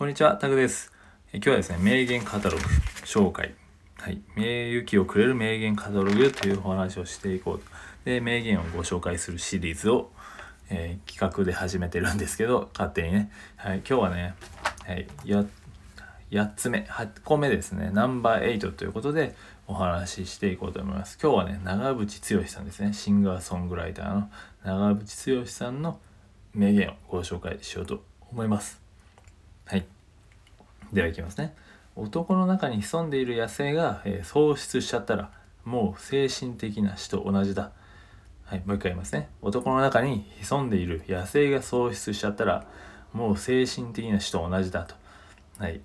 こんにちは、タグです。今日はですね、名言カタログ紹介。はい。名誉をくれる名言カタログというお話をしていこうと。で、名言をご紹介するシリーズを、えー、企画で始めてるんですけど、勝手にね。はい。今日はね、はい。や、8つ目、8個目ですね。ナンバー8ということでお話ししていこうと思います。今日はね、長渕剛さんですね。シンガーソングライターの長渕剛さんの名言をご紹介しようと思います。はい。ではいきますね。男の中に潜んでいる野生が、えー、喪失しちゃったらもう精神的な死と同じだ。はい、もう一回言いますね。男の中に潜んでいる野生が喪失しちゃったらもう精神的な死と同じだと。はい。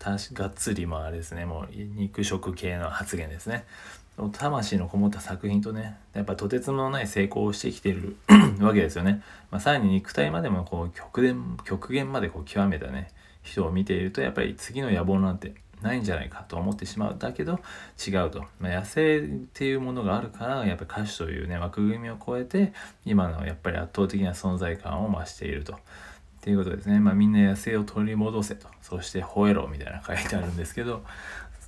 たしがっつりまああれですね。もう肉食系の発言ですね。魂のこもった作品とねやっぱとてつもない成功をしてきてる わけですよね。まあ、さらに肉体までもこう極限極限までこう極めたね人を見ているとやっぱり次の野望なんてないんじゃないかと思ってしまうだけど違うと、まあ、野生っていうものがあるからやっぱり歌手というね枠組みを超えて今のやっぱり圧倒的な存在感を増していると。っていうことですね。まあみんな野生を取り戻せと。そして吠えろみたいな書いてあるんですけど、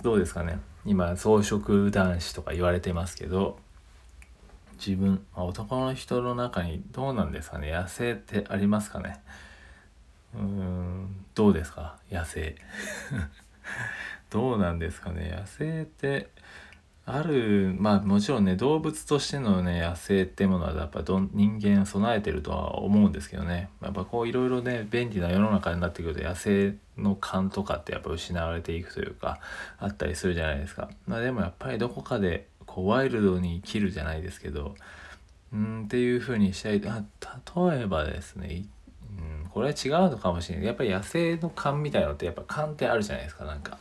どうですかね。今草食男子とか言われてますけど、自分、まあ、男の人の中にどうなんですかね。野生ってありますかね。うーんどうですか？野生 どうなんですかね野生ってあるまあもちろんね動物としてのね野生ってものはやっぱど人間備えてるとは思うんですけどね。やっぱこういろいろね便利な世の中になってくると野生の勘とかってやっぱ失われていくというかあったりするじゃないですか、まあ、でもやっぱりどこかでこうワイルドに生きるじゃないですけどうんっていうふうにしたい。あ例えばですねうん、これは違うのかもしれない。やっぱり野生の勘みたいのってやっぱ勘ってあるじゃないですかなんか。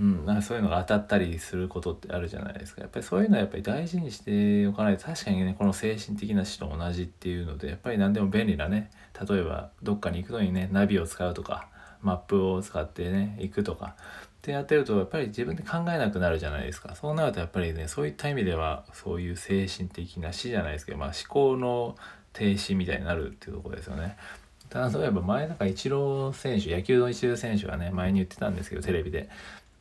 うん、なんかそういうのが当たったりすることってあるじゃないですか。やっぱりそういうのはやっぱり大事にしておかないと確かにねこの精神的な死と同じっていうのでやっぱり何でも便利なね例えばどっかに行くのにねナビを使うとかマップを使ってね行くとかってやってるとやっぱり自分で考えなくなるじゃないですか。そうなるとやっぱりねそういった意味ではそういう精神的な死じゃないですけどまあ思考の停止みたいになるっていうとこですよね。例えば前なんかイチロー選手野球のイチロー選手がね前に言ってたんですけどテレビで。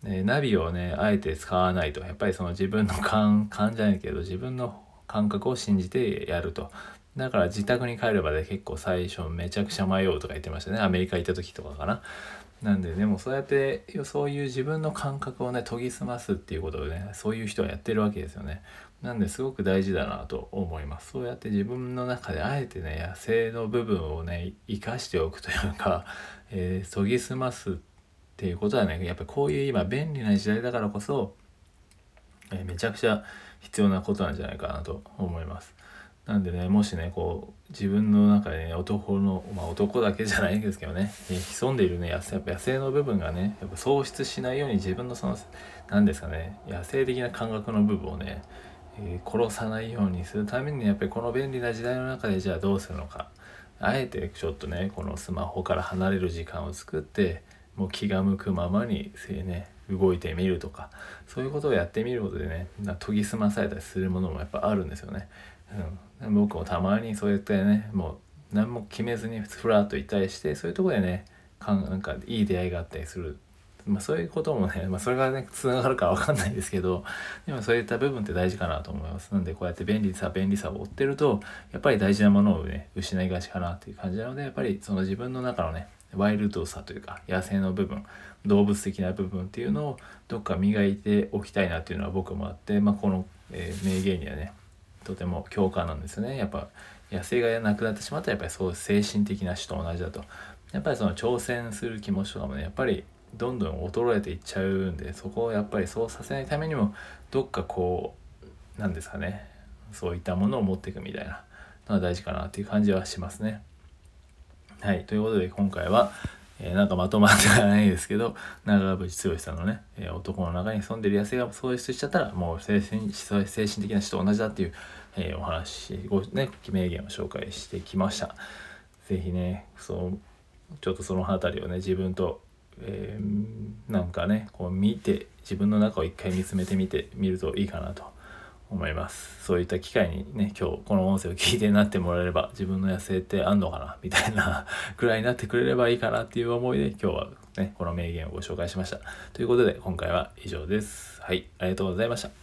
でナビをねあえて使わないと。やっぱりその自分の 感感じゃないけど自分の感覚を信じてやると。だから自宅に帰るまで結構最初めちゃくちゃ迷うとか言ってましたね。アメリカ行った時とかかな。なんででもそうやってそういう自分の感覚をね研ぎ澄ますっていうことをねそういう人はやってるわけですよね。なんですごく大事だなと思います。そうやって自分の中であえてね野生の部分をね生かしておくというか、えー、研ぎ澄ますってていうことはねやっぱりこういう今便利な時代だからこそ、え、めちゃくちゃ必要なことなんじゃないかなと思います。なんでねもしねこう自分の中でね男のまあ男だけじゃないんですけどね、え、潜んでいるねやっぱ野生の部分がねやっぱ喪失しないように自分のその何ですかね野生的な感覚の部分をねえー、殺さないようにするためにやっぱりこの便利な時代の中でじゃあどうするのか。あえてちょっとねこのスマホから離れる時間を作ってもう気が向くままにね動いてみるとかそういうことをやってみることでね研ぎ澄まされたりするものもやっぱあるんですよね。うん、僕もたまにそうやってねもう何も決めずにふらっといたりしてそういうとこでねかんなんかいい出会いがあったりする。まあ、そういうこともね、まあ、それがねつながるかわかんないですけどでもそういった部分って大事かなと思います。なんでこうやって便利さ便利さを追ってるとやっぱり大事なものをね失いがちかなっていう感じなのでやっぱりその自分の中のねワイルドさというか野生の部分動物的な部分っていうのをどっか磨いておきたいなっていうのは僕もあって、まあ、この、えー、名言にはねとても共感なんですよねやっぱ野生がなくなってしまったらやっぱりそう精神的な死と同じだとやっぱりその挑戦する気持ちとかもねやっぱりどんどん衰えていっちゃうんでそこをやっぱりそうさせないためにもどっかこうなんですかねそういったものを持っていくみたいなのは大事かなっていう感じはしますね。はいということで今回は、えー、なんかまとまってないですけど長渕剛さんのね、えー、男の中に潜んでる野生が喪失しちゃったらもう精神精神的な死と同じだっていう、えー、お話ごね名言を紹介してきました。是非ねそうちょっとその辺りをね自分とえー、なんかねこう見て自分の中を一回見つめてみてみるといいかなと思います。そういった機会にね今日この音声を聞いてなってもらえれば自分の野生ってあんのかなみたいな くらいになってくれればいいかなっていう思いで今日はねこの名言をご紹介しました。ということで今回は以上です。はいありがとうございました。